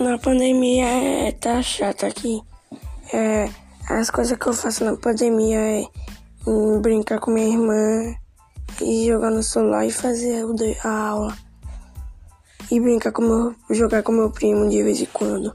Na pandemia é, tá chato aqui. É, as coisas que eu faço na pandemia é brincar com minha irmã e jogar no celular e fazer a aula. E brincar com meu, jogar com meu primo de vez em quando.